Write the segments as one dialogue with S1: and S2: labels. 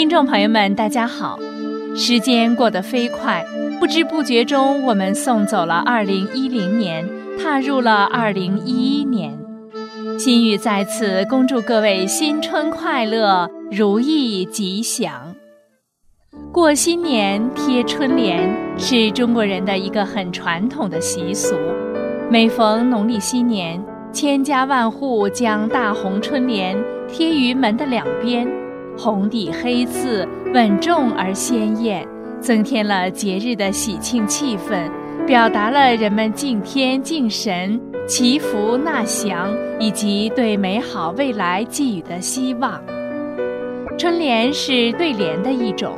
S1: 听众朋友们，大家好！时间过得飞快，不知不觉中，我们送走了二零一零年，踏入了二零一一年。心雨在此恭祝各位新春快乐，如意吉祥。过新年贴春联是中国人的一个很传统的习俗。每逢农历新年，千家万户将大红春联贴于门的两边。红底黑字，稳重而鲜艳，增添了节日的喜庆气氛，表达了人们敬天敬神、祈福纳祥以及对美好未来寄予的希望。春联是对联的一种，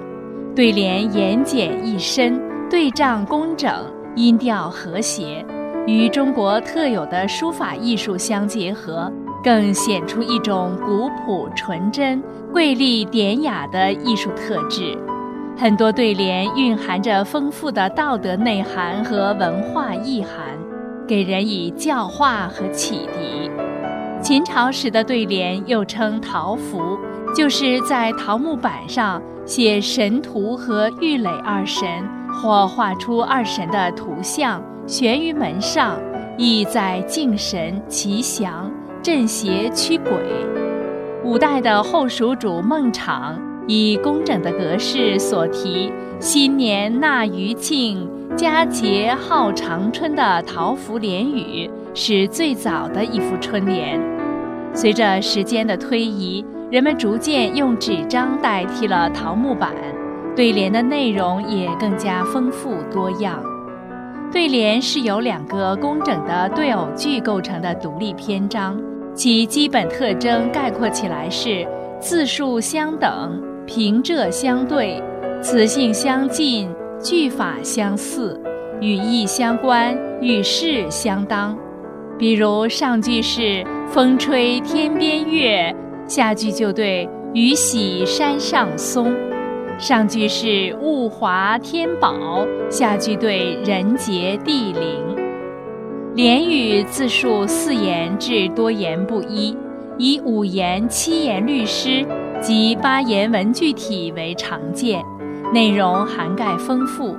S1: 对联言简意深，对仗工整，音调和谐，与中国特有的书法艺术相结合。更显出一种古朴纯真、瑰丽典雅的艺术特质。很多对联蕴含着丰富的道德内涵和文化意涵，给人以教化和启迪。秦朝时的对联又称桃符，就是在桃木板上写神图和玉垒二神，或画出二神的图像，悬于门上，意在敬神祈祥。镇邪驱鬼。五代的后蜀主孟昶以工整的格式所题“新年纳余庆，佳节号长春”的桃符联语，是最早的一副春联。随着时间的推移，人们逐渐用纸张代替了桃木板，对联的内容也更加丰富多样。对联是由两个工整的对偶句构成的独立篇章。其基本特征概括起来是：字数相等，平仄相对，词性相近，句法相似，语义相关，语势相当。比如上句是“风吹天边月”，下句就对“雨洗山上松”；上句是“物华天宝”，下句对“人杰地灵”。联语字数四言至多言不一，以五言、七言律诗及八言文具体为常见，内容涵盖丰富，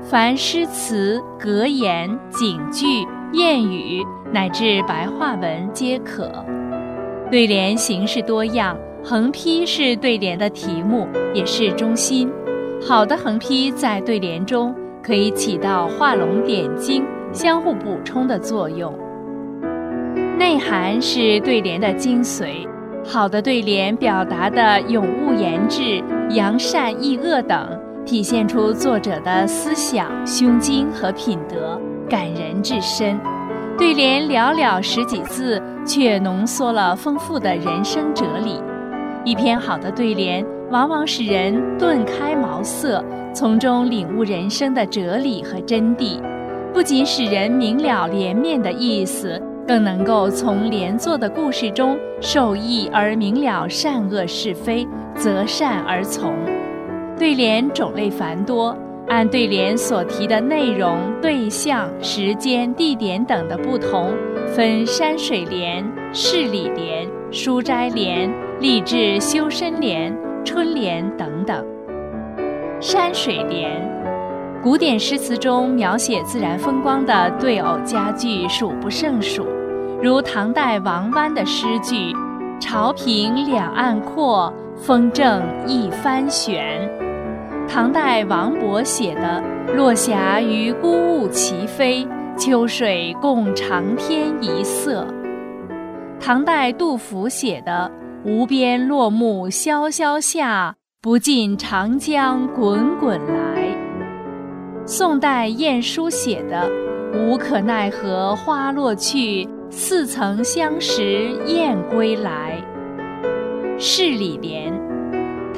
S1: 凡诗词、格言、警句、谚语乃至白话文皆可。对联形式多样，横批是对联的题目，也是中心。好的横批在对联中可以起到画龙点睛。相互补充的作用，内涵是对联的精髓。好的对联表达的咏物言志、扬善抑恶等，体现出作者的思想、胸襟和品德，感人至深。对联寥寥十几字，却浓缩了丰富的人生哲理。一篇好的对联，往往使人顿开茅塞，从中领悟人生的哲理和真谛。不仅使人明了联面的意思，更能够从连作的故事中受益而明了善恶是非，择善而从。对联种类繁多，按对联所提的内容、对象、时间、地点等的不同，分山水联、事理联、书斋联、励志修身联、春联等等。山水联。古典诗词中描写自然风光的对偶佳句数不胜数，如唐代王湾的诗句：“潮平两岸阔，风正一帆悬。”唐代王勃写的“落霞与孤鹜齐飞，秋水共长天一色”。唐代杜甫写的“无边落木萧萧下，不尽长江滚滚来”。宋代晏殊写的“无可奈何花落去，似曾相识燕归来”。是李联，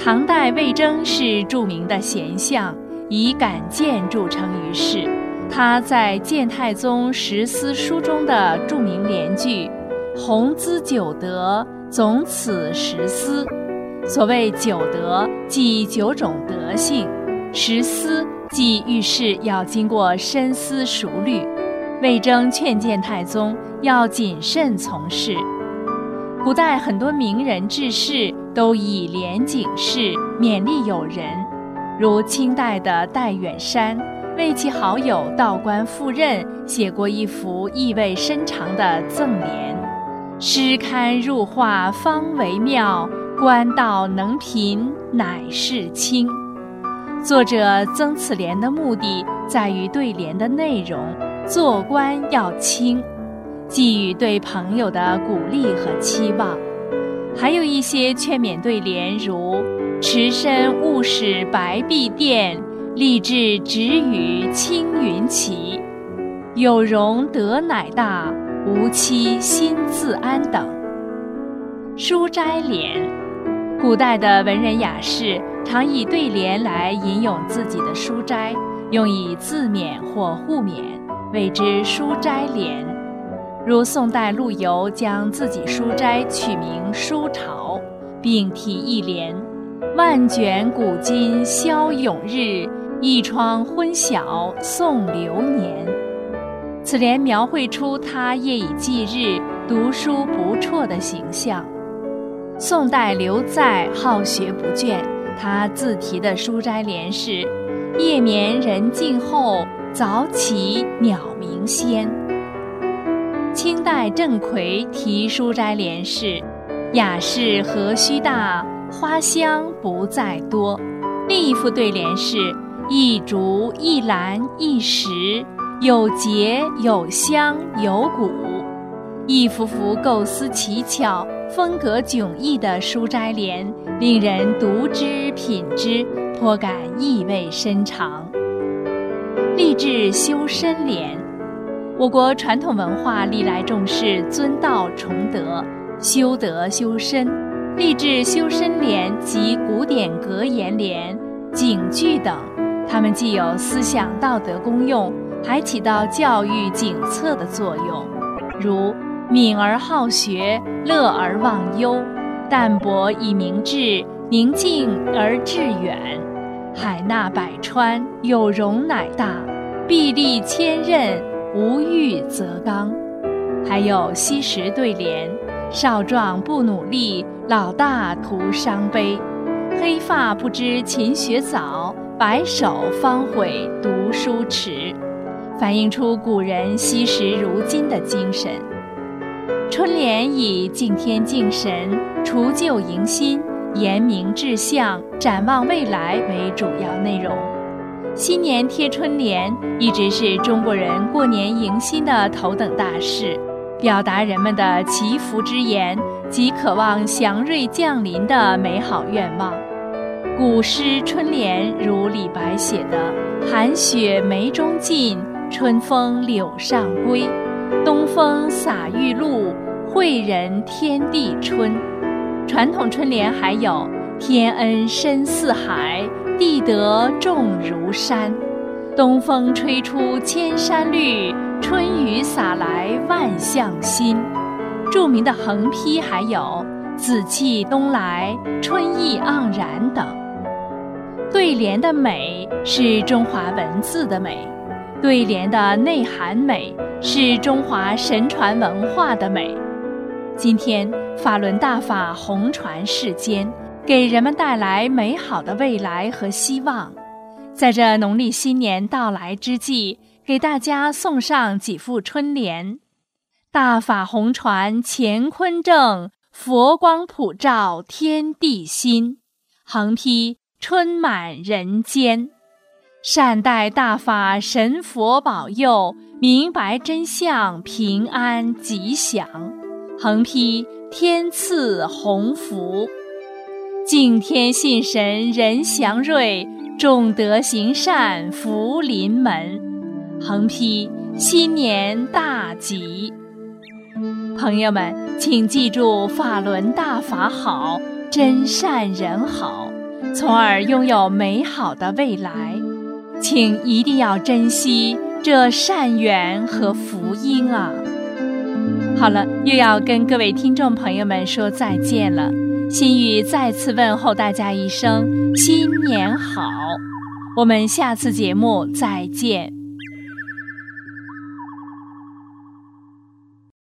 S1: 唐代魏征是著名的贤相，以敢谏著称于世。他在谏太宗十思书中的著名联句：“弘兹九德，总此十思。”所谓九德，即九种德性；十思。即遇事要经过深思熟虑，魏征劝谏太宗要谨慎从事。古代很多名人志士都以廉警示，勉励友人。如清代的戴远山为其好友道观赴任写过一幅意味深长的赠联：“诗堪入画方为妙，官道能平乃是清。”作者曾此联的目的在于对联的内容，做官要清，寄予对朋友的鼓励和期望。还有一些劝勉对联，如“持身勿使白璧垫，立志只与青云齐”，“有容德乃大，无欺心自安”等。书斋联，古代的文人雅士常以对联来吟咏自己的书斋，用以自勉或互勉，谓之书斋联。如宋代陆游将自己书斋取名“书巢”，并题一联：“万卷古今消永日，一窗昏晓送流年。”此联描绘出他夜以继日读书不辍的形象。宋代刘在好学不倦，他自题的书斋联是：“夜眠人静后，早起鸟鸣先。”清代郑奎题书斋联是：“雅士何须大，花香不在多。”另一副对联是：“一竹一兰一石，有节有香有骨。”一幅幅构思奇巧、风格迥异的书斋联，令人读之品之，颇感意味深长。励志修身联。我国传统文化历来重视尊道崇德、修德修身，励志修身联及古典格言联、警句等，它们既有思想道德功用，还起到教育警策的作用。如“敏而好学，乐而忘忧，淡泊以明志，宁静而致远，海纳百川，有容乃大，壁立千仞。”无欲则刚，还有惜时对联：少壮不努力，老大徒伤悲；黑发不知勤学早，白首方悔读书迟。反映出古人惜时如金的精神。春联以敬天敬神、除旧迎新、言明志向、展望未来为主要内容。新年贴春联一直是中国人过年迎新的头等大事，表达人们的祈福之言及渴望祥瑞降临的美好愿望。古诗春联如李白写的“寒雪梅中尽，春风柳上归。东风洒玉露，惠人天地春。”传统春联还有“天恩深似海”。地德重如山，东风吹出千山绿，春雨洒来万象新。著名的横批还有“紫气东来，春意盎然”等。对联的美是中华文字的美，对联的内涵美是中华神传文化的美。今天法轮大法红传世间。给人们带来美好的未来和希望，在这农历新年到来之际，给大家送上几副春联：大法红传乾坤正，佛光普照天地心。横批：春满人间，善待大法神佛保佑，明白真相平安吉祥。横批：天赐鸿福。敬天信神人祥瑞，重德行善福临门。横批：新年大吉。朋友们，请记住法轮大法好，真善人好，从而拥有美好的未来。请一定要珍惜这善缘和福音啊！好了，又要跟各位听众朋友们说再见了。心雨再次问候大家一声新年好，我们下次节目再见。